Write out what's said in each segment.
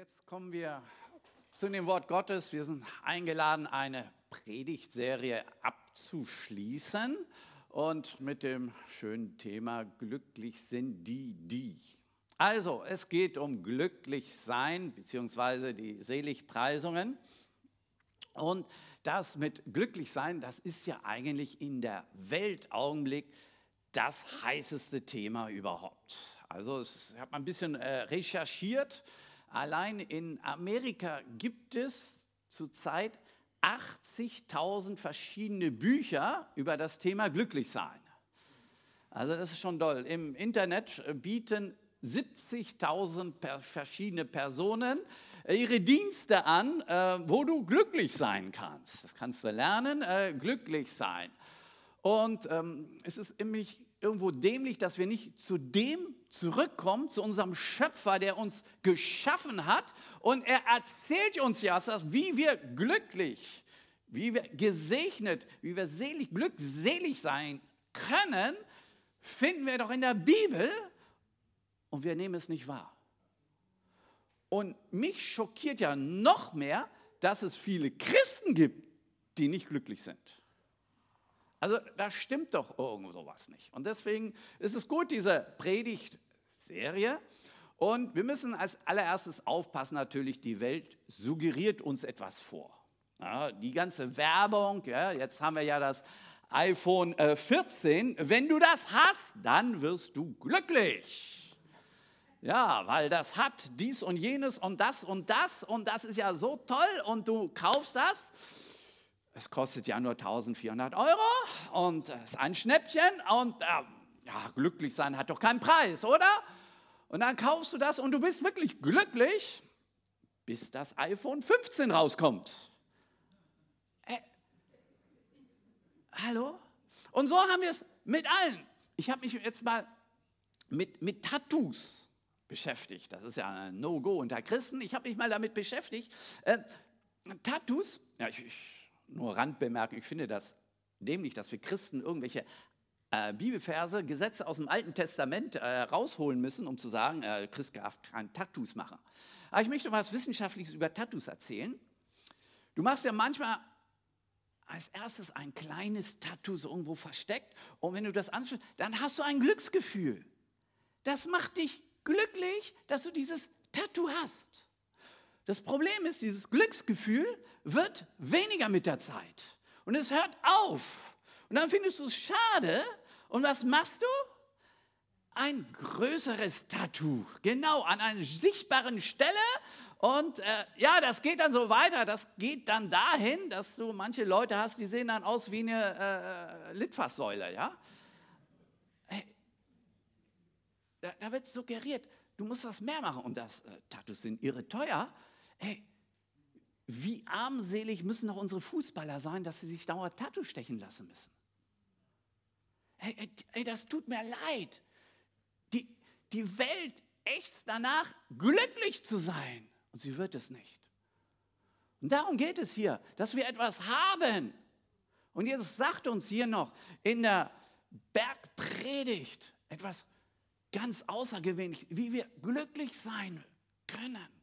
jetzt kommen wir zu dem Wort Gottes. Wir sind eingeladen, eine Predigtserie abzuschließen und mit dem schönen Thema Glücklich sind die, die. Also, es geht um glücklich sein, beziehungsweise die Seligpreisungen. Und das mit glücklich sein, das ist ja eigentlich in der Weltaugenblick das heißeste Thema überhaupt. Also ich habe ein bisschen äh, recherchiert Allein in Amerika gibt es zurzeit 80.000 verschiedene Bücher über das Thema Glücklichsein. Also das ist schon toll. Im Internet bieten 70.000 verschiedene Personen ihre Dienste an, äh, wo du glücklich sein kannst. Das kannst du lernen, äh, glücklich sein. Und ähm, es ist nämlich irgendwo dämlich, dass wir nicht zu dem zurückkommen, zu unserem Schöpfer, der uns geschaffen hat. Und er erzählt uns ja, wie wir glücklich, wie wir gesegnet, wie wir selig, glückselig sein können, finden wir doch in der Bibel und wir nehmen es nicht wahr. Und mich schockiert ja noch mehr, dass es viele Christen gibt, die nicht glücklich sind. Also da stimmt doch irgendwo sowas nicht. Und deswegen ist es gut, diese Predigtserie. Und wir müssen als allererstes aufpassen, natürlich, die Welt suggeriert uns etwas vor. Ja, die ganze Werbung, ja, jetzt haben wir ja das iPhone 14. Äh, Wenn du das hast, dann wirst du glücklich. Ja, weil das hat dies und jenes und das und das und das ist ja so toll und du kaufst das es kostet ja nur 1400 Euro und es ist ein Schnäppchen und äh, ja, glücklich sein hat doch keinen Preis, oder? Und dann kaufst du das und du bist wirklich glücklich, bis das iPhone 15 rauskommt. Äh, hallo? Und so haben wir es mit allen. Ich habe mich jetzt mal mit, mit Tattoos beschäftigt. Das ist ja ein No-Go unter Christen. Ich habe mich mal damit beschäftigt. Äh, Tattoos, ja, ich, ich nur Randbemerkung, ich finde das dämlich, dass wir Christen irgendwelche äh, Bibelverse, Gesetze aus dem Alten Testament äh, rausholen müssen, um zu sagen, äh, Christ darf keine Tattoos machen. Aber ich möchte was Wissenschaftliches über Tattoos erzählen. Du machst ja manchmal als erstes ein kleines Tattoo so irgendwo versteckt und wenn du das anschaust, dann hast du ein Glücksgefühl. Das macht dich glücklich, dass du dieses Tattoo hast. Das Problem ist, dieses Glücksgefühl wird weniger mit der Zeit. Und es hört auf. Und dann findest du es schade. Und was machst du? Ein größeres Tattoo, genau an einer sichtbaren Stelle. Und äh, ja, das geht dann so weiter. Das geht dann dahin, dass du manche Leute hast, die sehen dann aus wie eine äh, Litfaßsäule. Ja? Hey, da, da wird suggeriert, du musst was mehr machen. Und das äh, Tattoos sind irre teuer. Hey, wie armselig müssen doch unsere Fußballer sein, dass sie sich dauernd Tattoo stechen lassen müssen. Hey, hey, das tut mir leid. Die, die Welt ächzt danach, glücklich zu sein. Und sie wird es nicht. Und darum geht es hier, dass wir etwas haben. Und Jesus sagt uns hier noch in der Bergpredigt etwas ganz Außergewöhnliches, wie wir glücklich sein können.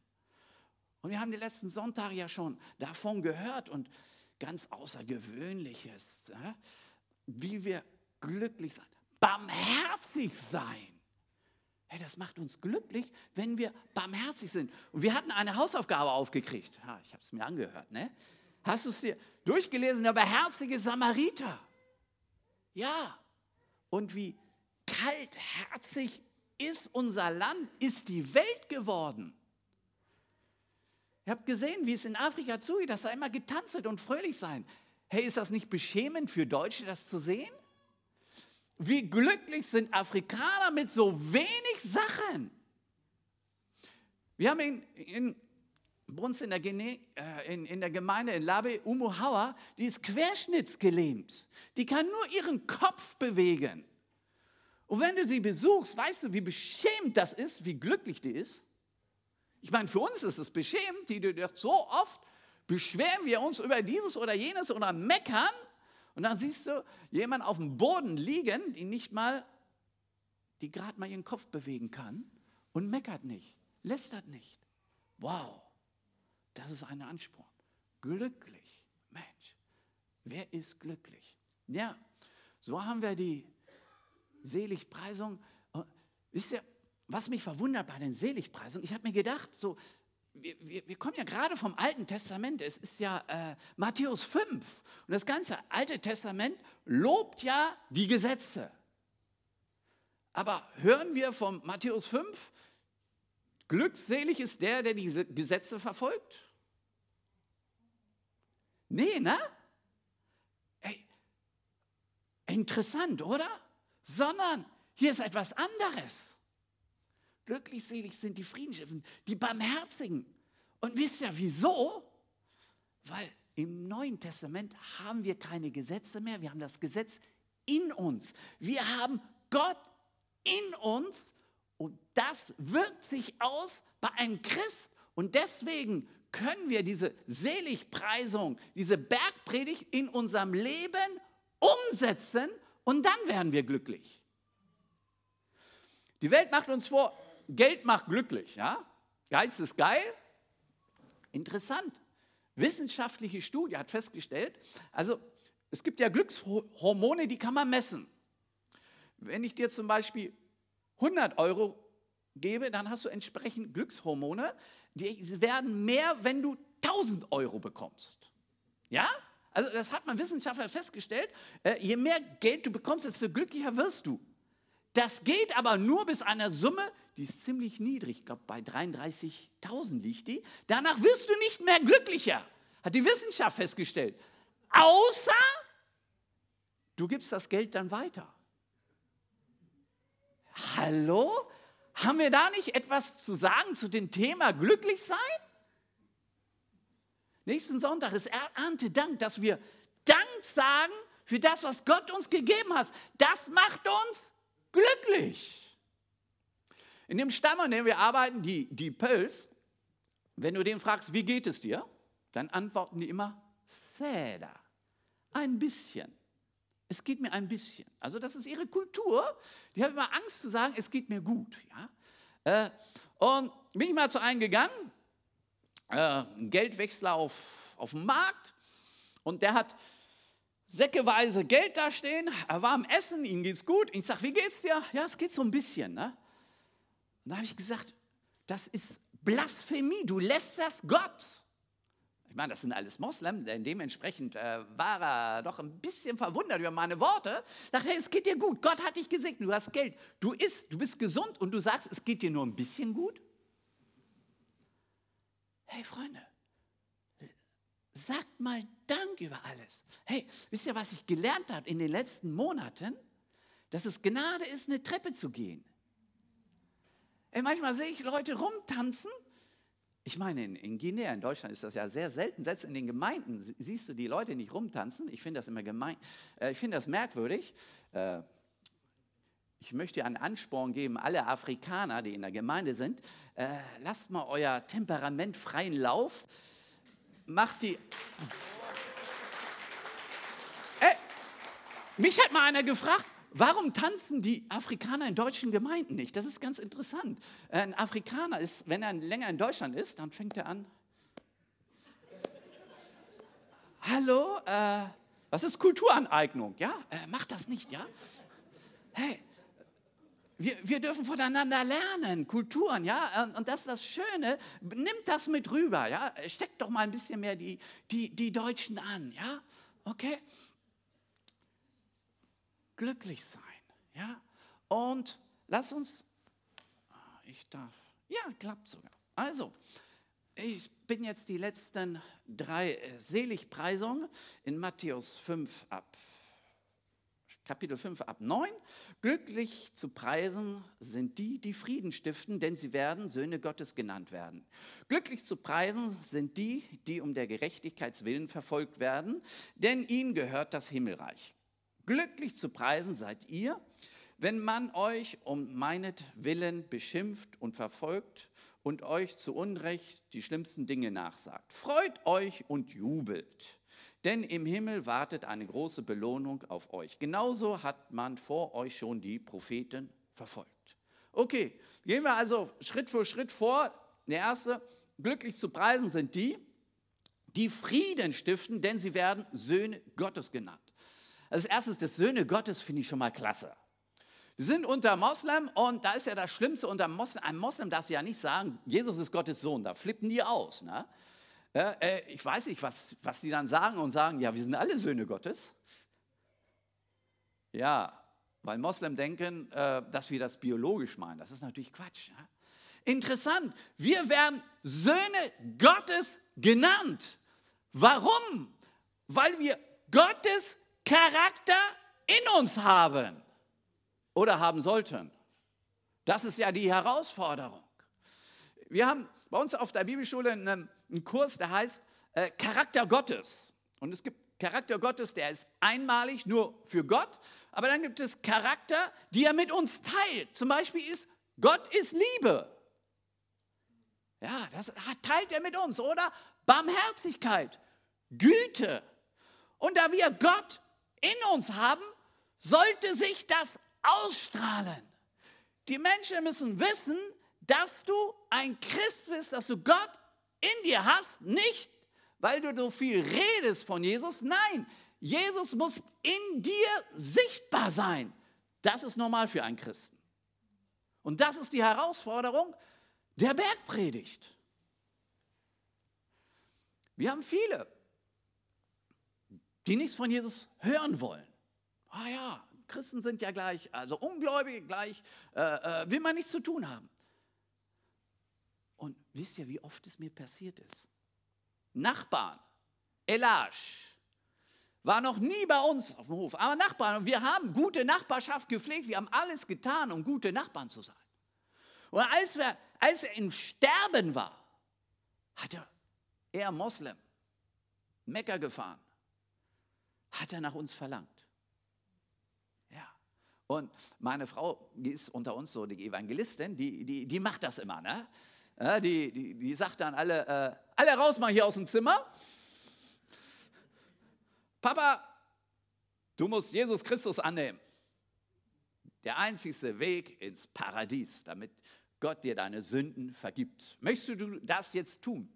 Und wir haben die letzten Sonntage ja schon davon gehört und ganz Außergewöhnliches, wie wir glücklich sein, barmherzig sein. Hey, das macht uns glücklich, wenn wir barmherzig sind. Und wir hatten eine Hausaufgabe aufgekriegt. Ja, ich habe es mir angehört. Ne? Hast du es dir durchgelesen? Der barmherzige Samariter. Ja. Und wie kaltherzig ist unser Land, ist die Welt geworden. Ihr habt gesehen, wie es in Afrika zugeht, dass da immer getanzt wird und fröhlich sein. Hey, ist das nicht beschämend für Deutsche, das zu sehen? Wie glücklich sind Afrikaner mit so wenig Sachen? Wir haben in, in bei in der, Gene, äh, in, in der Gemeinde in Labe Umuhawa, die ist querschnittsgelähmt. Die kann nur ihren Kopf bewegen. Und wenn du sie besuchst, weißt du, wie beschämt das ist, wie glücklich die ist? Ich meine, für uns ist es beschämend, die so oft beschweren wir uns über dieses oder jenes oder meckern und dann siehst du jemanden auf dem Boden liegen, die nicht mal, die gerade mal ihren Kopf bewegen kann und meckert nicht, lästert nicht. Wow, das ist ein Ansporn. Glücklich, Mensch, wer ist glücklich? Ja, so haben wir die Seligpreisung. Wisst ihr, was mich verwundert bei den Seligpreisungen, ich habe mir gedacht, so, wir, wir, wir, kommen ja gerade vom Alten Testament, es ist ja äh, Matthäus 5 und das ganze Alte Testament lobt ja die Gesetze. Aber hören wir vom Matthäus 5, glückselig ist der, der diese Gesetze verfolgt? Nee, ne? Ey, interessant, oder? Sondern hier ist etwas anderes. Glücklich sind die Friedensstiften, die Barmherzigen. Und wisst ihr wieso? Weil im Neuen Testament haben wir keine Gesetze mehr, wir haben das Gesetz in uns. Wir haben Gott in uns und das wirkt sich aus bei einem Christ. Und deswegen können wir diese Seligpreisung, diese Bergpredigt in unserem Leben umsetzen und dann werden wir glücklich. Die Welt macht uns vor, Geld macht glücklich. Ja? Geiz ist geil. Interessant. Wissenschaftliche Studie hat festgestellt, also es gibt ja Glückshormone, die kann man messen. Wenn ich dir zum Beispiel 100 Euro gebe, dann hast du entsprechend Glückshormone. Die werden mehr, wenn du 1000 Euro bekommst. Ja? Also das hat man Wissenschaftler festgestellt. Äh, je mehr Geld du bekommst, desto glücklicher wirst du. Das geht aber nur bis einer Summe, die ist ziemlich niedrig. Ich glaube, bei 33.000 liegt die. Danach wirst du nicht mehr glücklicher, hat die Wissenschaft festgestellt. Außer du gibst das Geld dann weiter. Hallo? Haben wir da nicht etwas zu sagen zu dem Thema glücklich sein? Nächsten Sonntag ist Erntedank, dass wir Dank sagen für das, was Gott uns gegeben hat. Das macht uns glücklich. In dem Stamm, an dem wir arbeiten, die, die Pöls, wenn du den fragst, wie geht es dir, dann antworten die immer, Säder, ein bisschen. Es geht mir ein bisschen. Also das ist ihre Kultur. Die haben immer Angst zu sagen, es geht mir gut. Ja? Äh, und bin ich mal zu einem gegangen, äh, Geldwechsler auf, auf dem Markt, und der hat säckeweise Geld da stehen, er war am Essen, ihm geht's gut. Ich sage, wie geht's dir? Ja, es geht so ein bisschen. Ne? Und da habe ich gesagt, das ist Blasphemie, du lässt das Gott. Ich meine, das sind alles Moslem, denn dementsprechend äh, war er doch ein bisschen verwundert über meine Worte. Dachte, hey, es geht dir gut, Gott hat dich gesegnet, du hast Geld, du isst, du bist gesund und du sagst, es geht dir nur ein bisschen gut? Hey Freunde, sagt mal Dank über alles. Hey, wisst ihr, was ich gelernt habe in den letzten Monaten? Dass es Gnade ist, eine Treppe zu gehen. Ey, manchmal sehe ich Leute rumtanzen. Ich meine, in, in Guinea, in Deutschland ist das ja sehr selten. Selbst in den Gemeinden siehst du die Leute nicht rumtanzen. Ich finde das immer gemein. Äh, ich finde das merkwürdig. Äh, ich möchte einen Ansporn geben, alle Afrikaner, die in der Gemeinde sind, äh, lasst mal euer Temperament freien Lauf macht die. Ey, mich hat mal einer gefragt, warum tanzen die Afrikaner in deutschen Gemeinden nicht? Das ist ganz interessant. Ein Afrikaner ist, wenn er länger in Deutschland ist, dann fängt er an. Hallo, äh, was ist Kulturaneignung? Ja, äh, mach das nicht, ja? Hey, wir, wir dürfen voneinander lernen, Kulturen, ja, und das ist das Schöne, nimmt das mit rüber, ja, steckt doch mal ein bisschen mehr die, die, die Deutschen an, ja, okay? Glücklich sein, ja, und lass uns, ah, ich darf, ja, klappt sogar. Also, ich bin jetzt die letzten drei äh, Seligpreisungen in Matthäus 5 ab Kapitel 5 ab 9. Glücklich zu preisen sind die, die Frieden stiften, denn sie werden Söhne Gottes genannt werden. Glücklich zu preisen sind die, die um der Gerechtigkeitswillen verfolgt werden, denn ihnen gehört das Himmelreich. Glücklich zu preisen seid ihr, wenn man euch um meinetwillen beschimpft und verfolgt und euch zu Unrecht die schlimmsten Dinge nachsagt. Freut euch und jubelt denn im Himmel wartet eine große Belohnung auf euch. Genauso hat man vor euch schon die Propheten verfolgt. Okay, gehen wir also Schritt für Schritt vor. Der erste, glücklich zu preisen sind die, die Frieden stiften, denn sie werden Söhne Gottes genannt. Als erstes, das Söhne Gottes finde ich schon mal klasse. Wir sind unter Moslem und da ist ja das Schlimmste unter Moslem. Ein Moslem darf ja nicht sagen, Jesus ist Gottes Sohn, da flippen die aus. Ne? Äh, ich weiß nicht, was, was die dann sagen und sagen, ja, wir sind alle Söhne Gottes. Ja, weil Moslem denken, äh, dass wir das biologisch meinen. Das ist natürlich Quatsch. Ja? Interessant, wir werden Söhne Gottes genannt. Warum? Weil wir Gottes Charakter in uns haben oder haben sollten. Das ist ja die Herausforderung. Wir haben bei uns auf der Bibelschule einen, einen Kurs, der heißt äh, Charakter Gottes. Und es gibt Charakter Gottes, der ist einmalig nur für Gott, aber dann gibt es Charakter, die er mit uns teilt. Zum Beispiel ist Gott ist Liebe. Ja, das teilt er mit uns, oder? Barmherzigkeit, Güte. Und da wir Gott in uns haben, sollte sich das ausstrahlen. Die Menschen müssen wissen, dass du ein Christ bist, dass du Gott in dir hast, nicht weil du so viel redest von Jesus. Nein, Jesus muss in dir sichtbar sein. Das ist normal für einen Christen. Und das ist die Herausforderung der Bergpredigt. Wir haben viele, die nichts von Jesus hören wollen. Ah ja, Christen sind ja gleich, also Ungläubige gleich, äh, äh, will man nichts zu tun haben. Wisst ihr, wie oft es mir passiert ist? Nachbarn, Elasch, war noch nie bei uns auf dem Hof, aber Nachbarn. Und wir haben gute Nachbarschaft gepflegt, wir haben alles getan, um gute Nachbarn zu sein. Und als, wir, als er im Sterben war, hat er, er Moslem, Mekka gefahren, hat er nach uns verlangt. Ja. Und meine Frau, die ist unter uns so die Evangelistin, die, die, die macht das immer. Ne? Ja, die, die, die sagt dann alle, äh, alle raus mal hier aus dem Zimmer. Papa, du musst Jesus Christus annehmen. Der einzigste Weg ins Paradies, damit Gott dir deine Sünden vergibt. Möchtest du das jetzt tun?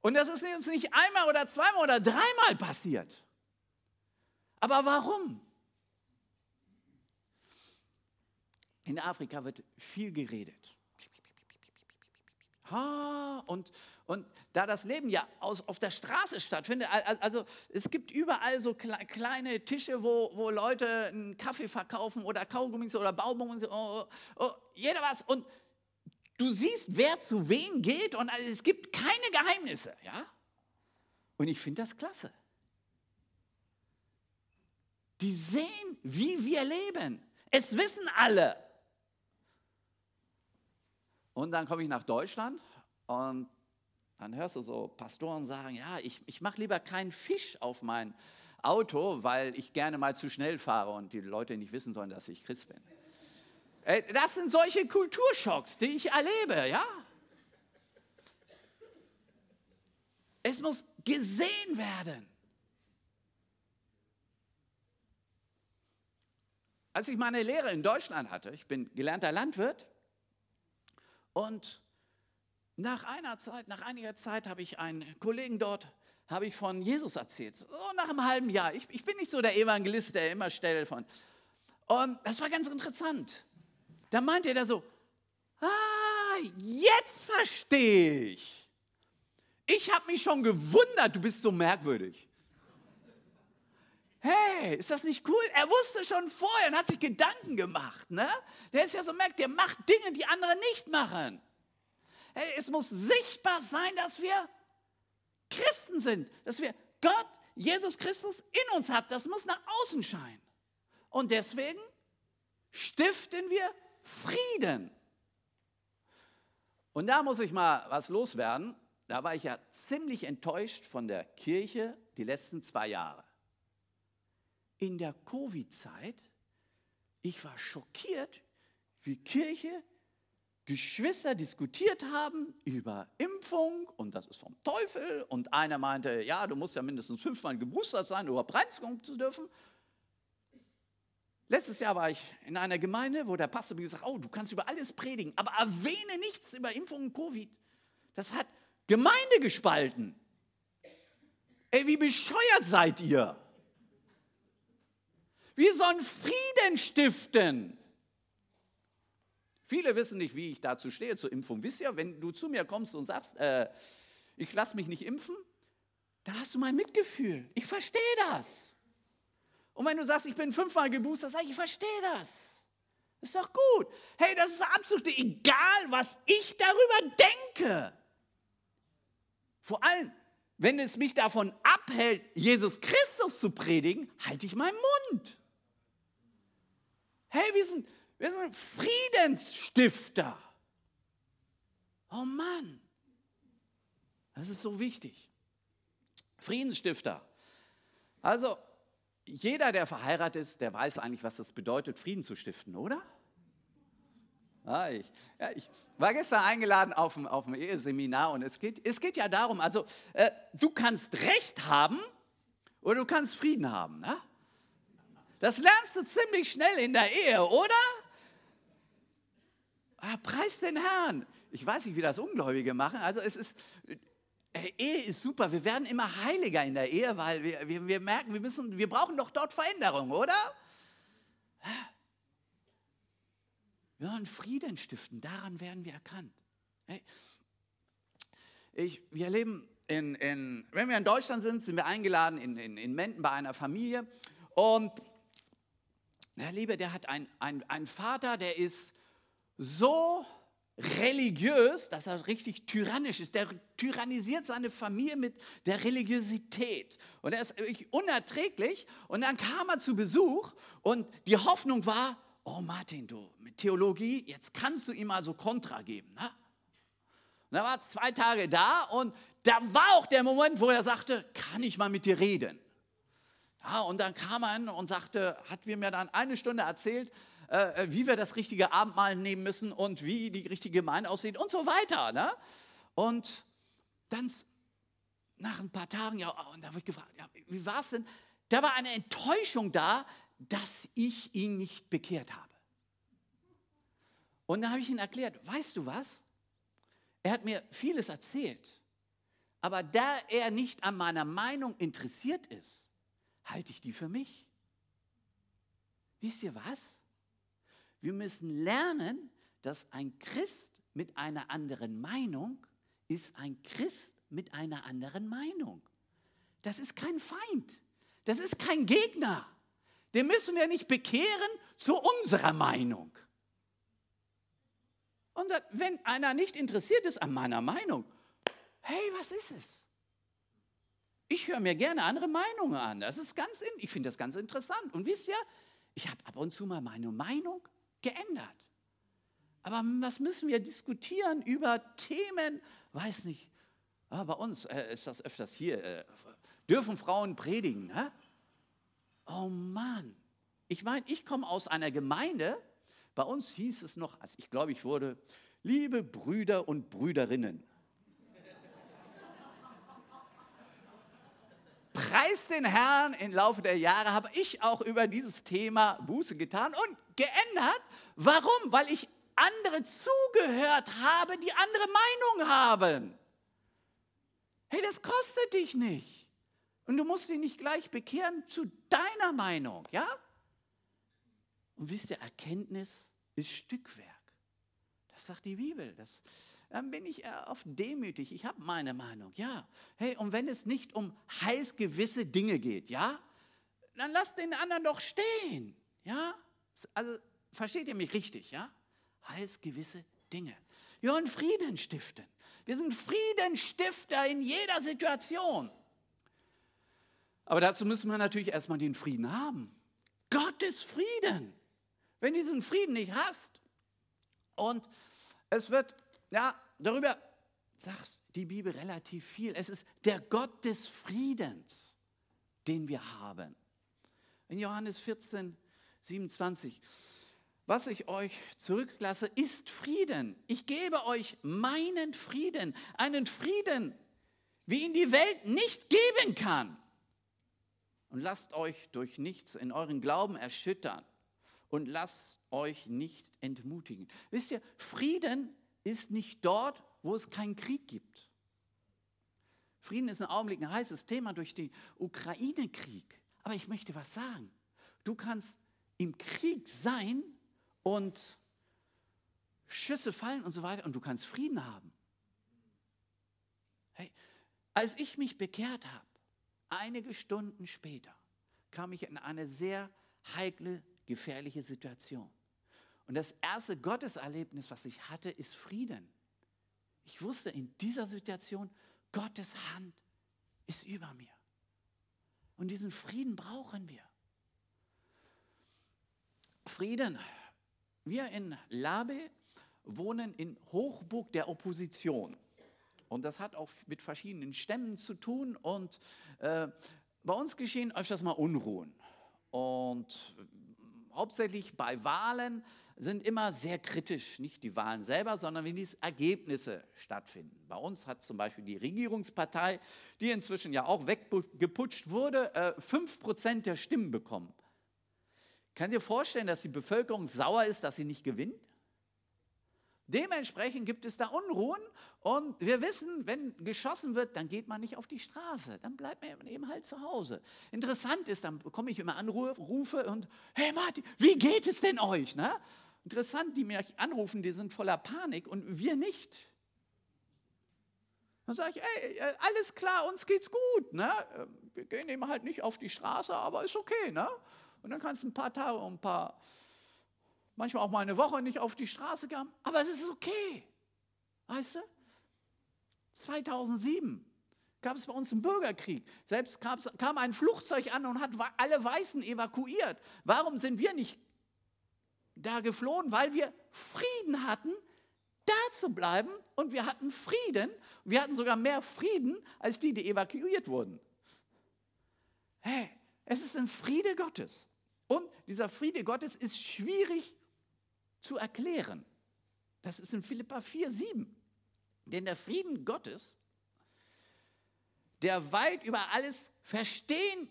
Und das ist uns nicht einmal oder zweimal oder dreimal passiert. Aber warum? In Afrika wird viel geredet. Und, und da das Leben ja aus, auf der Straße stattfindet, also es gibt überall so kleine Tische, wo, wo Leute einen Kaffee verkaufen oder Kaugummis oder Baubomben, oh, oh, oh, jeder was. Und du siehst, wer zu wem geht und es gibt keine Geheimnisse. Ja? Und ich finde das klasse. Die sehen, wie wir leben. Es wissen alle. Und dann komme ich nach Deutschland und dann hörst du so Pastoren sagen, ja, ich, ich mache lieber keinen Fisch auf mein Auto, weil ich gerne mal zu schnell fahre und die Leute nicht wissen sollen, dass ich Christ bin. Äh, das sind solche Kulturschocks, die ich erlebe, ja. Es muss gesehen werden. Als ich meine Lehre in Deutschland hatte, ich bin gelernter Landwirt, und nach einer Zeit, nach einiger Zeit habe ich einen Kollegen dort, habe ich von Jesus erzählt. So nach einem halben Jahr. Ich, ich bin nicht so der Evangelist, der immer stellt von. Und das war ganz interessant. Da meinte er so, ah, jetzt verstehe ich. Ich habe mich schon gewundert, du bist so merkwürdig. Hey, ist das nicht cool? Er wusste schon vorher und hat sich Gedanken gemacht. Ne? Der ist ja so merkt, der macht Dinge, die andere nicht machen. Hey, es muss sichtbar sein, dass wir Christen sind, dass wir Gott, Jesus Christus in uns haben. Das muss nach außen scheinen. Und deswegen stiften wir Frieden. Und da muss ich mal was loswerden. Da war ich ja ziemlich enttäuscht von der Kirche die letzten zwei Jahre in der Covid-Zeit, ich war schockiert, wie Kirche, Geschwister diskutiert haben über Impfung und das ist vom Teufel. Und einer meinte, ja, du musst ja mindestens fünfmal geboostert sein, um überhaupt reinkommen zu dürfen. Letztes Jahr war ich in einer Gemeinde, wo der Pastor mir gesagt hat, oh, du kannst über alles predigen, aber erwähne nichts über Impfung und Covid. Das hat Gemeinde gespalten. Ey, wie bescheuert seid ihr? Wir sollen Frieden stiften. Viele wissen nicht, wie ich dazu stehe zur Impfung. Wisst ihr, wenn du zu mir kommst und sagst, äh, ich lasse mich nicht impfen, da hast du mein Mitgefühl. Ich verstehe das. Und wenn du sagst, ich bin fünfmal geboostert, sage ich, ich verstehe das. Ist doch gut. Hey, das ist absolut egal, was ich darüber denke. Vor allem, wenn es mich davon abhält, Jesus Christus zu predigen, halte ich meinen Mund. Hey, wir sind, wir sind Friedensstifter. Oh Mann, das ist so wichtig. Friedensstifter. Also, jeder, der verheiratet ist, der weiß eigentlich, was das bedeutet, Frieden zu stiften, oder? Ja, ich, ja, ich, war gestern eingeladen auf ein, auf ein Eheseminar und es geht, es geht ja darum, also äh, du kannst Recht haben oder du kannst Frieden haben. Ne? Das lernst du ziemlich schnell in der Ehe, oder? Ah, preis den Herrn. Ich weiß nicht, wie das Ungläubige machen. Also es ist, äh, Ehe ist super. Wir werden immer heiliger in der Ehe, weil wir, wir, wir merken, wir, müssen, wir brauchen doch dort Veränderung, oder? Wir wollen Frieden stiften, daran werden wir erkannt. Ich, wir leben in, in, wenn wir in Deutschland sind, sind wir eingeladen in, in, in Menden bei einer Familie. Und der Liebe, der hat einen ein Vater, der ist so religiös, dass er richtig tyrannisch ist. Der tyrannisiert seine Familie mit der Religiosität. Und er ist wirklich unerträglich. Und dann kam er zu Besuch und die Hoffnung war, oh Martin, du mit Theologie, jetzt kannst du ihm mal so Kontra geben. Ne? Und er war zwei Tage da und da war auch der Moment, wo er sagte, kann ich mal mit dir reden? Ja, und dann kam er und sagte, hat mir dann eine Stunde erzählt, äh, wie wir das richtige Abendmahl nehmen müssen und wie die richtige Gemeinde aussieht und so weiter. Ne? Und dann nach ein paar Tagen, ja, und da habe ich gefragt, ja, wie war es denn? Da war eine Enttäuschung da, dass ich ihn nicht bekehrt habe. Und dann habe ich ihm erklärt, weißt du was? Er hat mir vieles erzählt, aber da er nicht an meiner Meinung interessiert ist, halte ich die für mich. Wisst ihr was? Wir müssen lernen, dass ein Christ mit einer anderen Meinung ist ein Christ mit einer anderen Meinung. Das ist kein Feind. Das ist kein Gegner. Den müssen wir nicht bekehren zu unserer Meinung. Und wenn einer nicht interessiert ist an meiner Meinung, hey, was ist es? Ich höre mir gerne andere Meinungen an. Das ist ganz, ich finde das ganz interessant. Und wisst ihr, ich habe ab und zu mal meine Meinung geändert. Aber was müssen wir diskutieren über Themen? Weiß nicht. Ah, bei uns äh, ist das öfters hier. Äh, dürfen Frauen predigen? Ne? Oh Mann. Ich meine, ich komme aus einer Gemeinde, bei uns hieß es noch, also ich glaube, ich wurde, liebe Brüder und Brüderinnen. Preis den Herrn, im Laufe der Jahre habe ich auch über dieses Thema Buße getan und geändert. Warum? Weil ich andere zugehört habe, die andere Meinung haben. Hey, das kostet dich nicht. Und du musst dich nicht gleich bekehren zu deiner Meinung, ja? Und wisst ihr, Erkenntnis ist Stückwerk. Das sagt die Bibel. Das, dann bin ich oft demütig. Ich habe meine Meinung, ja. Hey, und wenn es nicht um heiß gewisse Dinge geht, ja, dann lasst den anderen doch stehen, ja. Also versteht ihr mich richtig, ja? Heiß gewisse Dinge. Wir wollen Frieden stiften. Wir sind Friedenstifter in jeder Situation. Aber dazu müssen wir natürlich erstmal den Frieden haben. Gottes Frieden. Wenn du diesen Frieden nicht hast und es wird, ja, darüber sagt die Bibel relativ viel. Es ist der Gott des Friedens, den wir haben. In Johannes 14, 27. Was ich euch zurücklasse, ist Frieden. Ich gebe euch meinen Frieden, einen Frieden, wie ihn die Welt nicht geben kann und lasst euch durch nichts in euren Glauben erschüttern und lasst euch nicht entmutigen. Wisst ihr, Frieden ist nicht dort, wo es keinen Krieg gibt. Frieden ist im Augenblick ein heißes Thema durch den Ukraine-Krieg. Aber ich möchte was sagen. Du kannst im Krieg sein und Schüsse fallen und so weiter und du kannst Frieden haben. Hey, als ich mich bekehrt habe, einige Stunden später, kam ich in eine sehr heikle, gefährliche Situation. Und das erste Gotteserlebnis, was ich hatte, ist Frieden. Ich wusste in dieser Situation, Gottes Hand ist über mir. Und diesen Frieden brauchen wir. Frieden. Wir in Labe wohnen in Hochburg der Opposition. Und das hat auch mit verschiedenen Stämmen zu tun. Und äh, bei uns geschehen öfters mal Unruhen. Und hauptsächlich bei Wahlen sind immer sehr kritisch, nicht die Wahlen selber, sondern wie die Ergebnisse stattfinden. Bei uns hat zum Beispiel die Regierungspartei, die inzwischen ja auch weggeputscht wurde, äh, 5% der Stimmen bekommen. Kann dir vorstellen, dass die Bevölkerung sauer ist, dass sie nicht gewinnt? Dementsprechend gibt es da Unruhen und wir wissen, wenn geschossen wird, dann geht man nicht auf die Straße, dann bleibt man eben halt zu Hause. Interessant ist, dann bekomme ich immer Anrufe und, hey Martin, wie geht es denn euch? Ne? Interessant, die mich anrufen, die sind voller Panik und wir nicht. Dann sage ich, ey, äh, alles klar, uns geht's gut. Ne? Wir gehen eben halt nicht auf die Straße, aber ist okay. Ne? Und dann kannst du ein paar Tage und ein paar manchmal auch mal eine Woche nicht auf die Straße kam, aber es ist okay. Weißt du? 2007 gab es bei uns einen Bürgerkrieg. Selbst kam ein Flugzeug an und hat alle Weißen evakuiert. Warum sind wir nicht da geflohen? Weil wir Frieden hatten, da zu bleiben und wir hatten Frieden. Wir hatten sogar mehr Frieden als die, die evakuiert wurden. Hey, es ist ein Friede Gottes. Und dieser Friede Gottes ist schwierig zu erklären. Das ist in Philippa 4, 7. Denn der Frieden Gottes, der weit über alles Verstehen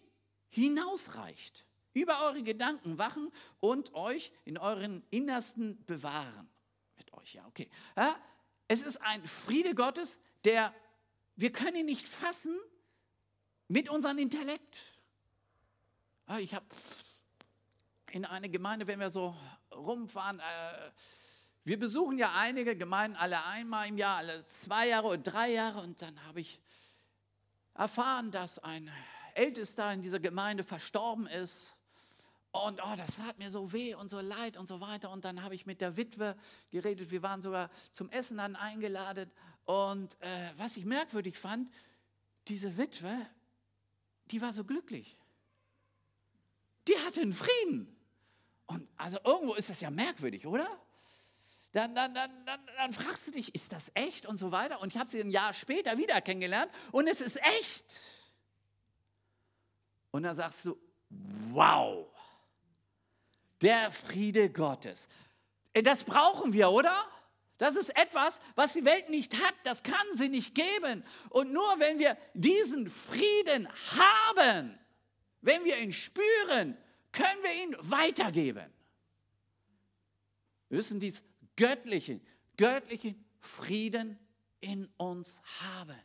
hinausreicht, über eure Gedanken wachen und euch in euren Innersten bewahren. Mit euch, ja, okay. Ja, es ist ein Friede Gottes, der, wir können ihn nicht fassen mit unserem Intellekt. Ah, ich habe in eine Gemeinde, wenn wir so rumfahren. Äh, wir besuchen ja einige Gemeinden alle einmal im Jahr, alle zwei Jahre oder drei Jahre. Und dann habe ich erfahren, dass ein Ältester in dieser Gemeinde verstorben ist. Und oh, das tat mir so weh und so leid und so weiter. Und dann habe ich mit der Witwe geredet. Wir waren sogar zum Essen dann eingeladen. Und äh, was ich merkwürdig fand, diese Witwe, die war so glücklich. Die hatte einen Frieden. Und also irgendwo ist das ja merkwürdig, oder? Dann, dann, dann, dann, dann fragst du dich, ist das echt und so weiter. Und ich habe sie ein Jahr später wieder kennengelernt und es ist echt. Und dann sagst du, wow, der Friede Gottes. Äh, das brauchen wir, oder? Das ist etwas, was die Welt nicht hat, das kann sie nicht geben. Und nur wenn wir diesen Frieden haben, wenn wir ihn spüren, können wir ihn weitergeben. Wir müssen diesen göttlichen, göttlichen Frieden in uns haben.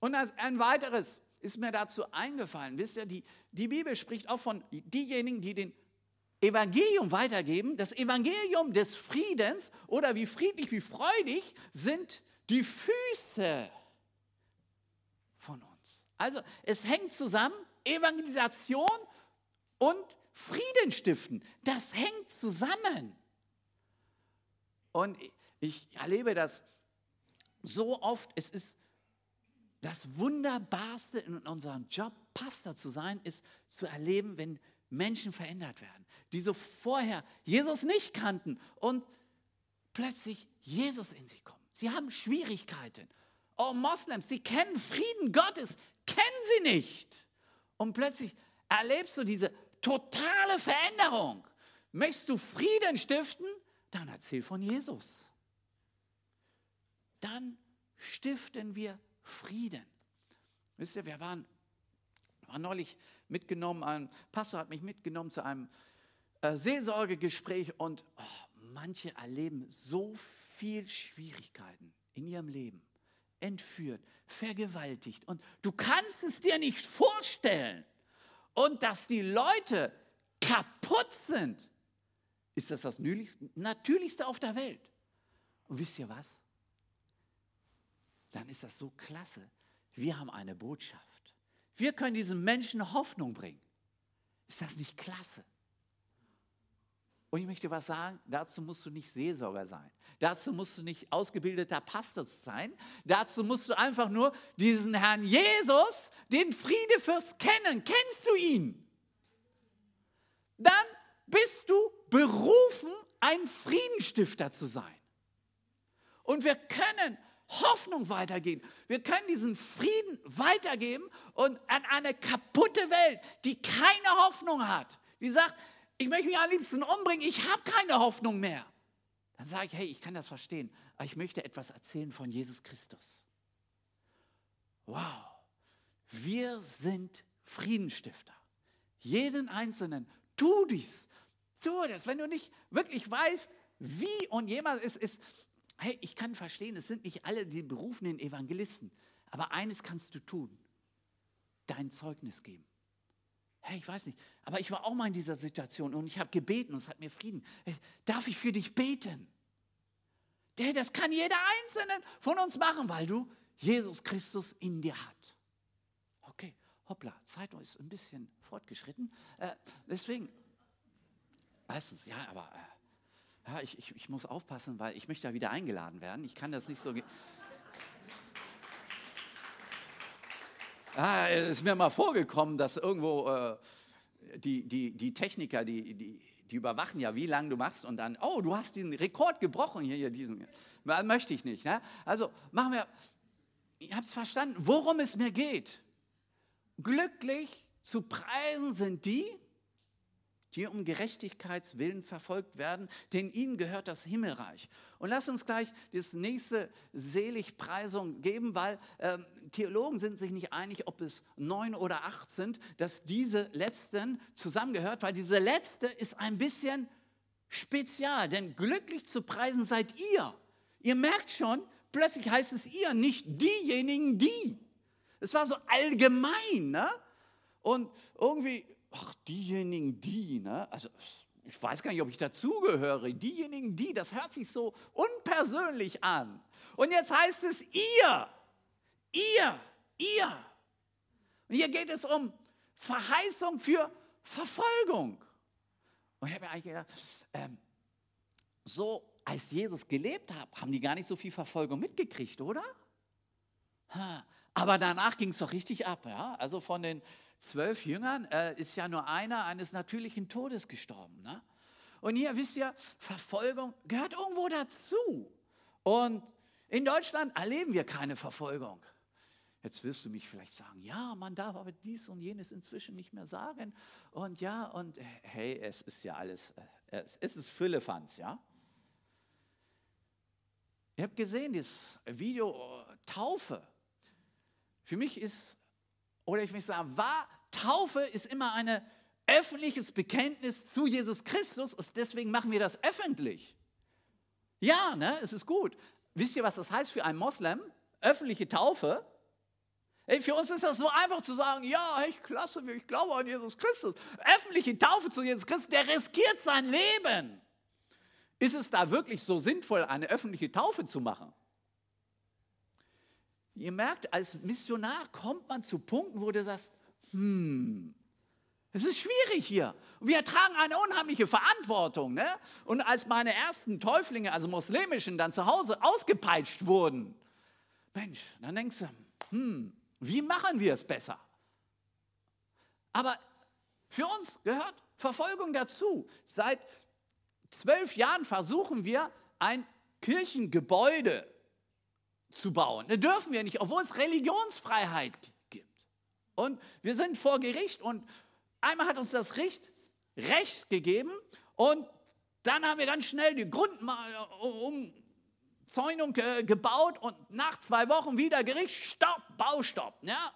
Und ein weiteres ist mir dazu eingefallen. Wisst ihr, die, die Bibel spricht auch von diejenigen, die den Evangelium weitergeben. Das Evangelium des Friedens oder wie friedlich, wie freudig sind die Füße von uns. Also es hängt zusammen, Evangelisation und Frieden stiften. Das hängt zusammen. Und ich erlebe das so oft. Es ist das Wunderbarste in unserem Job, Pastor zu sein, ist zu erleben, wenn Menschen verändert werden, die so vorher Jesus nicht kannten und plötzlich Jesus in sie kommt. Sie haben Schwierigkeiten. Oh, Moslems, sie kennen Frieden Gottes, kennen sie nicht. Und plötzlich erlebst du diese totale Veränderung. Möchtest du Frieden stiften? Dann erzähl von Jesus. Dann stiften wir Frieden. Wisst ihr, wir waren, waren neulich mitgenommen, ein Pastor hat mich mitgenommen zu einem äh, Seelsorgegespräch und oh, manche erleben so viel Schwierigkeiten in ihrem Leben, entführt, vergewaltigt. Und du kannst es dir nicht vorstellen. Und dass die Leute kaputt sind, ist das das Natürlichste auf der Welt. Und wisst ihr was? Dann ist das so klasse. Wir haben eine Botschaft. Wir können diesen Menschen Hoffnung bringen. Ist das nicht klasse? Und ich möchte was sagen, dazu musst du nicht Seelsorger sein. Dazu musst du nicht ausgebildeter Pastor sein. Dazu musst du einfach nur diesen Herrn Jesus, den Friedefürst kennen. Kennst du ihn? Dann bist du berufen, ein Friedenstifter zu sein. Und wir können Hoffnung weitergeben. Wir können diesen Frieden weitergeben und an eine kaputte Welt, die keine Hoffnung hat, die sagt, ich möchte mich am liebsten umbringen, ich habe keine Hoffnung mehr. Dann sage ich, hey, ich kann das verstehen, aber ich möchte etwas erzählen von Jesus Christus. Wow, wir sind Friedenstifter. Jeden Einzelnen, tu dies, tu das. Wenn du nicht wirklich weißt, wie und jemand ist, ist, hey, ich kann verstehen, es sind nicht alle die berufenen Evangelisten, aber eines kannst du tun, dein Zeugnis geben. Hey, ich weiß nicht, aber ich war auch mal in dieser Situation und ich habe gebeten und es hat mir Frieden. Hey, darf ich für dich beten? Hey, das kann jeder Einzelne von uns machen, weil du Jesus Christus in dir hat. Okay, hoppla, Zeit ist ein bisschen fortgeschritten. Äh, deswegen, du, ja, aber äh, ja, ich, ich, ich muss aufpassen, weil ich möchte ja wieder eingeladen werden. Ich kann das nicht so. Ah, es ist mir mal vorgekommen, dass irgendwo äh, die, die, die Techniker, die, die, die überwachen ja, wie lange du machst und dann, oh, du hast diesen Rekord gebrochen hier, hier diesen. Möchte ich nicht. Ne? Also machen wir, ihr habt es verstanden, worum es mir geht. Glücklich zu preisen sind die, die um Gerechtigkeitswillen verfolgt werden, denn ihnen gehört das Himmelreich. Und lass uns gleich das nächste Seligpreisung geben, weil äh, Theologen sind sich nicht einig, ob es neun oder acht sind, dass diese letzten zusammengehört, weil diese letzte ist ein bisschen spezial, denn glücklich zu preisen seid ihr. Ihr merkt schon, plötzlich heißt es ihr, nicht diejenigen, die. Es war so allgemein, ne? Und irgendwie ach, diejenigen, die, ne? Also ich weiß gar nicht, ob ich dazugehöre. Diejenigen, die, das hört sich so unpersönlich an. Und jetzt heißt es ihr, ihr, ihr. Und hier geht es um Verheißung für Verfolgung. Und ich habe mir eigentlich gedacht, ähm, so als Jesus gelebt hat, haben die gar nicht so viel Verfolgung mitgekriegt, oder? Aber danach ging es doch richtig ab. Ja? Also von den zwölf Jüngern äh, ist ja nur einer eines natürlichen Todes gestorben. Ne? Und hier wisst ihr, Verfolgung gehört irgendwo dazu. Und in Deutschland erleben wir keine Verfolgung. Jetzt wirst du mich vielleicht sagen, ja, man darf aber dies und jenes inzwischen nicht mehr sagen. Und ja, und hey, es ist ja alles, äh, es ist Füllefanz, ja. Ihr habt gesehen, das Video äh, Taufe. Für mich ist oder ich möchte sagen, war, Taufe ist immer ein öffentliches Bekenntnis zu Jesus Christus und deswegen machen wir das öffentlich. Ja, ne, es ist gut. Wisst ihr, was das heißt für einen Moslem? Öffentliche Taufe. Ey, für uns ist das so einfach zu sagen, ja, hey, klasse, ich glaube an Jesus Christus. Öffentliche Taufe zu Jesus Christus, der riskiert sein Leben. Ist es da wirklich so sinnvoll, eine öffentliche Taufe zu machen? Ihr merkt, als Missionar kommt man zu Punkten, wo du sagst, hm, es ist schwierig hier. wir tragen eine unheimliche Verantwortung. Ne? Und als meine ersten Täuflinge, also muslimischen, dann zu Hause ausgepeitscht wurden, Mensch, dann denkst du, hm, wie machen wir es besser? Aber für uns gehört Verfolgung dazu. Seit zwölf Jahren versuchen wir, ein Kirchengebäude zu bauen. Das dürfen wir nicht, obwohl es Religionsfreiheit gibt. Und wir sind vor Gericht und einmal hat uns das Gericht Recht gegeben und dann haben wir ganz schnell die Grundumzäunung gebaut und nach zwei Wochen wieder Gericht, Stopp, Baustopp. Ja?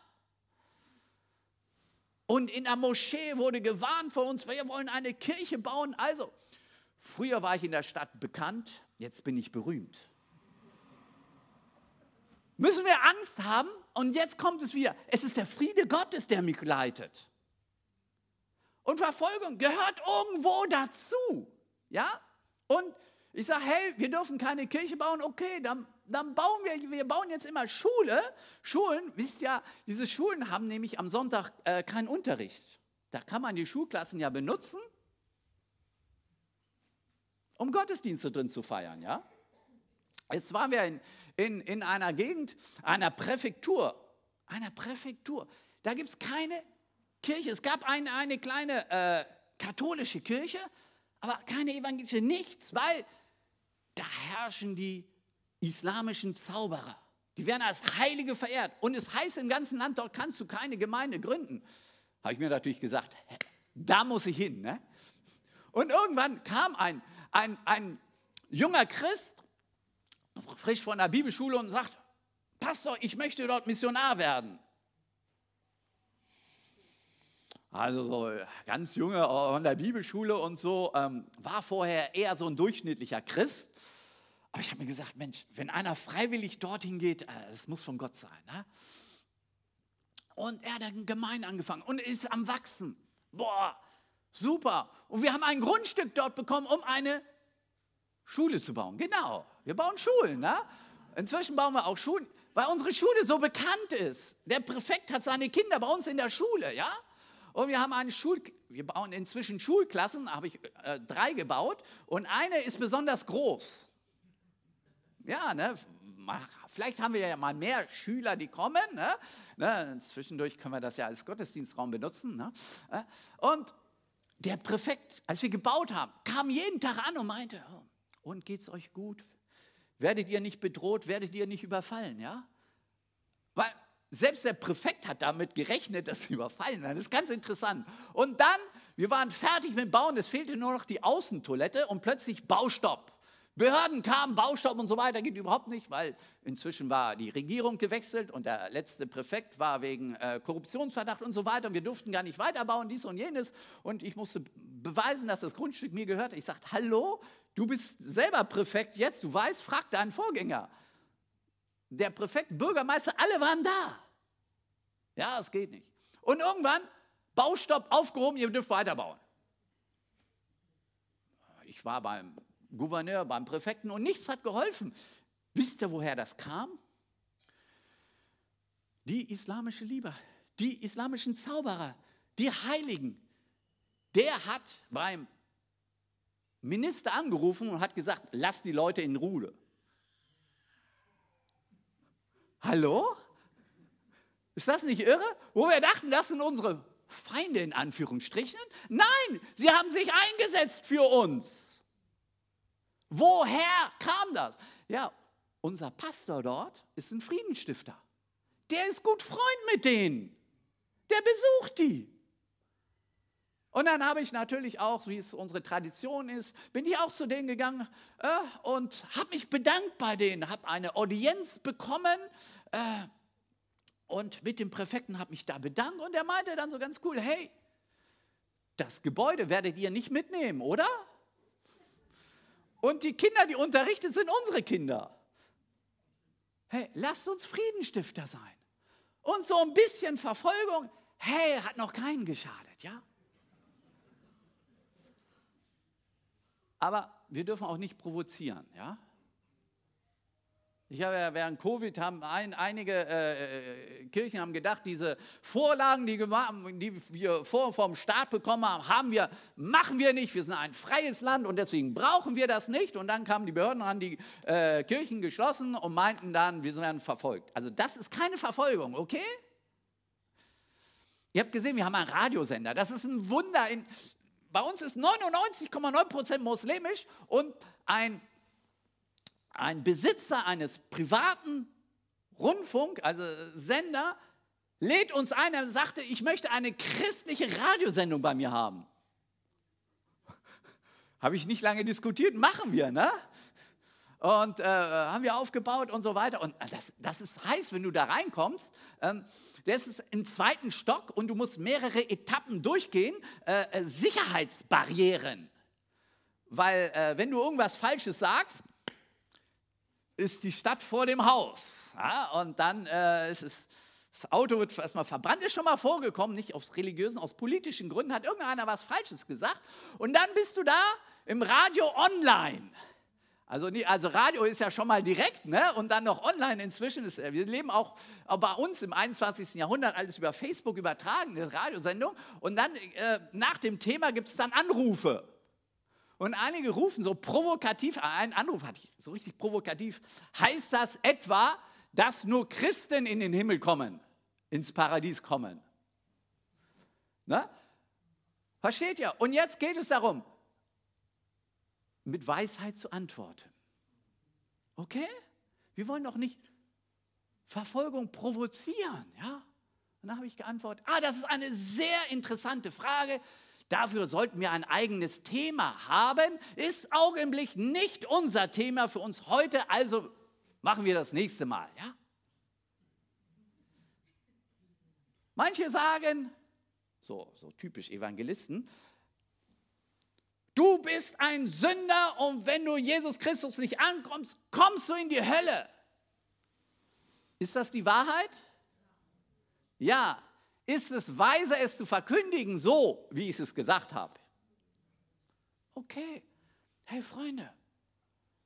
Und in der Moschee wurde gewarnt vor uns, wir wollen eine Kirche bauen. Also, früher war ich in der Stadt bekannt, jetzt bin ich berühmt. Müssen wir Angst haben? Und jetzt kommt es wieder. Es ist der Friede Gottes, der mich leitet. Und Verfolgung gehört irgendwo dazu. Ja? Und ich sage, hey, wir dürfen keine Kirche bauen. Okay, dann, dann bauen wir, wir bauen jetzt immer Schule. Schulen, wisst ja, diese Schulen haben nämlich am Sonntag äh, keinen Unterricht. Da kann man die Schulklassen ja benutzen, um Gottesdienste drin zu feiern. Ja? Jetzt waren wir in, in, in einer Gegend, einer Präfektur, einer Präfektur. Da gibt es keine Kirche. Es gab ein, eine kleine äh, katholische Kirche, aber keine evangelische, nichts, weil da herrschen die islamischen Zauberer. Die werden als Heilige verehrt. Und es heißt im ganzen Land, dort kannst du keine Gemeinde gründen. Habe ich mir natürlich gesagt, da muss ich hin. Ne? Und irgendwann kam ein, ein, ein junger Christ, frisch von der Bibelschule, und sagt, Pastor, ich möchte dort Missionar werden. Also so ganz junge von der Bibelschule und so, ähm, war vorher eher so ein durchschnittlicher Christ. Aber ich habe mir gesagt, Mensch, wenn einer freiwillig dorthin geht, äh, das muss von Gott sein. Ne? Und er hat eine Gemeinde angefangen und ist am Wachsen. Boah, super. Und wir haben ein Grundstück dort bekommen, um eine Schule zu bauen. Genau, wir bauen Schulen. Ne? Inzwischen bauen wir auch Schulen, weil unsere Schule so bekannt ist. Der Präfekt hat seine Kinder bei uns in der Schule, ja? Und wir haben eine Schul, wir bauen inzwischen Schulklassen, habe ich äh, drei gebaut und eine ist besonders groß. Ja, ne? Vielleicht haben wir ja mal mehr Schüler, die kommen. Ne? Ne? Zwischendurch können wir das ja als Gottesdienstraum benutzen. Ne? Äh, und der Präfekt, als wir gebaut haben, kam jeden Tag an und meinte, oh, und geht's euch gut? Werdet ihr nicht bedroht? Werdet ihr nicht überfallen? Ja? Weil selbst der Präfekt hat damit gerechnet, dass wir überfallen werden. Das ist ganz interessant. Und dann, wir waren fertig mit Bauen, es fehlte nur noch die Außentoilette und plötzlich Baustopp. Behörden kamen, Baustopp und so weiter, geht überhaupt nicht, weil inzwischen war die Regierung gewechselt und der letzte Präfekt war wegen äh, Korruptionsverdacht und so weiter und wir durften gar nicht weiterbauen, dies und jenes und ich musste beweisen, dass das Grundstück mir gehört. Ich sagte, hallo, du bist selber Präfekt jetzt, du weißt, frag deinen Vorgänger. Der Präfekt, Bürgermeister, alle waren da. Ja, es geht nicht. Und irgendwann, Baustopp aufgehoben, ihr dürft weiterbauen. Ich war beim Gouverneur, beim Präfekten und nichts hat geholfen. Wisst ihr, woher das kam? Die islamische Liebe, die islamischen Zauberer, die Heiligen. Der hat beim Minister angerufen und hat gesagt, lass die Leute in Ruhe. Hallo? Ist das nicht irre? Wo wir dachten, das sind unsere Feinde in Anführungsstrichen. Nein, sie haben sich eingesetzt für uns. Woher kam das? Ja, unser Pastor dort ist ein Friedensstifter. Der ist gut Freund mit denen. Der besucht die. Und dann habe ich natürlich auch, wie es unsere Tradition ist, bin ich auch zu denen gegangen äh, und habe mich bedankt bei denen, habe eine Audienz bekommen. Äh, und mit dem Präfekten habe mich da bedankt und er meinte dann so ganz cool, hey, das Gebäude werdet ihr nicht mitnehmen, oder? Und die Kinder, die unterrichtet, sind unsere Kinder. Hey, lasst uns Friedenstifter sein. Und so ein bisschen Verfolgung, hey, hat noch keinen geschadet, ja? Aber wir dürfen auch nicht provozieren, ja? Ich habe ja während Covid haben ein, einige äh, äh, Kirchen haben gedacht, diese Vorlagen, die, die wir vor vom Staat bekommen haben, haben wir, machen wir nicht. Wir sind ein freies Land und deswegen brauchen wir das nicht. Und dann kamen die Behörden an die äh, Kirchen geschlossen und meinten dann, wir werden verfolgt. Also das ist keine Verfolgung, okay? Ihr habt gesehen, wir haben einen Radiosender. Das ist ein Wunder. In, bei uns ist 99,9 Prozent muslimisch und ein ein Besitzer eines privaten Rundfunk, also Sender, lädt uns ein, er sagte, ich möchte eine christliche Radiosendung bei mir haben. Habe ich nicht lange diskutiert, machen wir, ne? Und äh, haben wir aufgebaut und so weiter. Und das, das ist heiß, wenn du da reinkommst. Ähm, das ist im zweiten Stock und du musst mehrere Etappen durchgehen. Äh, äh Sicherheitsbarrieren. Weil, äh, wenn du irgendwas Falsches sagst, ist die Stadt vor dem Haus. Ja, und dann äh, ist es, das Auto wird erstmal verbrannt, ist schon mal vorgekommen, nicht aus religiösen, aus politischen Gründen, hat irgendeiner was Falsches gesagt. Und dann bist du da im Radio online. Also, also Radio ist ja schon mal direkt, ne? Und dann noch online inzwischen. Ist, wir leben auch, auch bei uns im 21. Jahrhundert alles über Facebook übertragen, eine Radiosendung. Und dann äh, nach dem Thema gibt es dann Anrufe. Und einige rufen so provokativ, ein Anruf hatte ich, so richtig provokativ, heißt das etwa, dass nur Christen in den Himmel kommen, ins Paradies kommen? Ne? Versteht ihr? Und jetzt geht es darum, mit Weisheit zu antworten. Okay? Wir wollen doch nicht Verfolgung provozieren, ja? Und dann habe ich geantwortet, ah, das ist eine sehr interessante Frage. Dafür sollten wir ein eigenes Thema haben. Ist augenblicklich nicht unser Thema für uns heute, also machen wir das nächste Mal, ja? Manche sagen, so, so typisch Evangelisten, du bist ein Sünder und wenn du Jesus Christus nicht ankommst, kommst du in die Hölle. Ist das die Wahrheit? Ja, ist es weise, es zu verkündigen, so wie ich es gesagt habe? Okay, hey Freunde,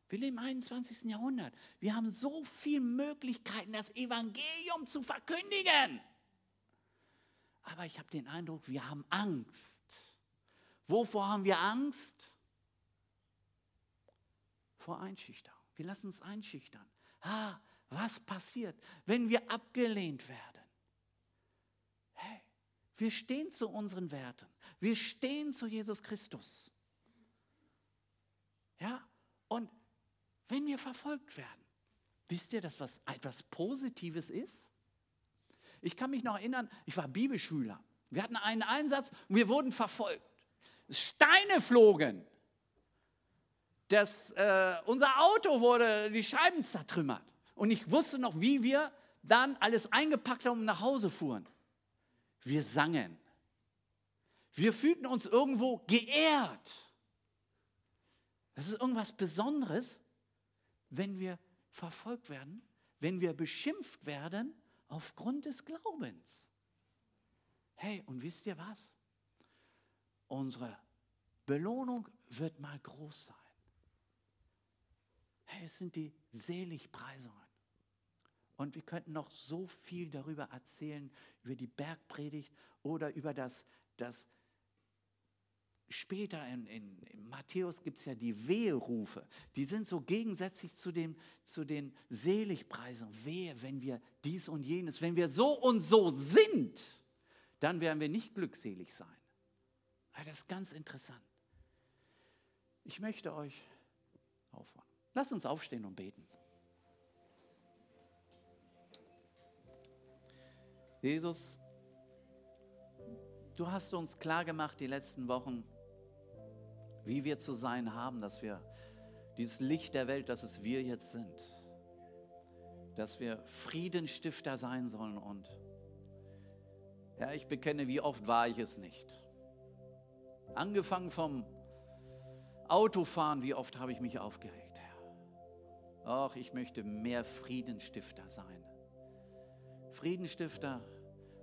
wir leben im 21. Jahrhundert. Wir haben so viele Möglichkeiten, das Evangelium zu verkündigen. Aber ich habe den Eindruck, wir haben Angst. Wovor haben wir Angst? Vor Einschüchterung. Wir lassen uns einschüchtern. Ah, was passiert, wenn wir abgelehnt werden? Wir stehen zu unseren Werten. Wir stehen zu Jesus Christus. Ja, und wenn wir verfolgt werden, wisst ihr, dass was etwas Positives ist? Ich kann mich noch erinnern, ich war Bibelschüler. Wir hatten einen Einsatz und wir wurden verfolgt. Steine flogen. Das, äh, unser Auto wurde, die Scheiben zertrümmert. Und ich wusste noch, wie wir dann alles eingepackt haben und nach Hause fuhren. Wir sangen. Wir fühlten uns irgendwo geehrt. Das ist irgendwas Besonderes, wenn wir verfolgt werden, wenn wir beschimpft werden aufgrund des Glaubens. Hey, und wisst ihr was? Unsere Belohnung wird mal groß sein. Hey, es sind die Seligpreisungen. Und wir könnten noch so viel darüber erzählen, über die Bergpredigt oder über das, das später in, in, in Matthäus gibt es ja die Weherufe. Die sind so gegensätzlich zu, dem, zu den Seligpreisen. Wehe, wenn wir dies und jenes, wenn wir so und so sind, dann werden wir nicht glückselig sein. Das ist ganz interessant. Ich möchte euch auffordern. Lasst uns aufstehen und beten. Jesus, du hast uns klar gemacht die letzten Wochen, wie wir zu sein haben, dass wir dieses Licht der Welt, dass es wir jetzt sind, dass wir Friedenstifter sein sollen und ja, ich bekenne, wie oft war ich es nicht. Angefangen vom Autofahren, wie oft habe ich mich aufgeregt, Herr. Ach, ich möchte mehr Friedenstifter sein. Friedenstifter,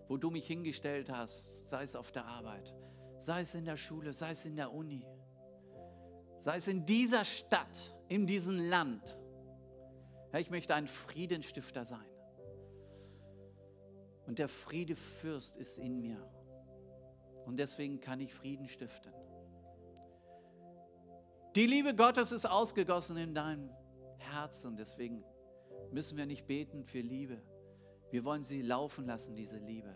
wo du mich hingestellt hast, sei es auf der Arbeit, sei es in der Schule, sei es in der Uni, sei es in dieser Stadt, in diesem Land. Herr, ich möchte ein Friedenstifter sein. Und der Friedefürst ist in mir. Und deswegen kann ich Frieden stiften. Die Liebe Gottes ist ausgegossen in deinem Herzen. Deswegen müssen wir nicht beten für Liebe wir wollen sie laufen lassen, diese Liebe.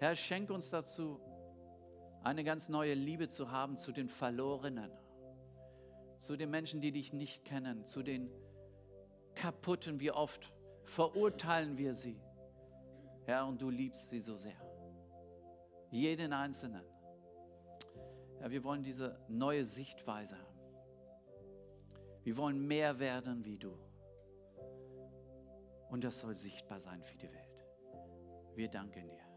Herr, schenk uns dazu, eine ganz neue Liebe zu haben zu den Verlorenen, zu den Menschen, die dich nicht kennen, zu den Kaputten, wie oft verurteilen wir sie. Herr, und du liebst sie so sehr. Jeden Einzelnen. Herr, wir wollen diese neue Sichtweise haben. Wir wollen mehr werden wie du. Und das soll sichtbar sein für die Welt. Wir danken dir.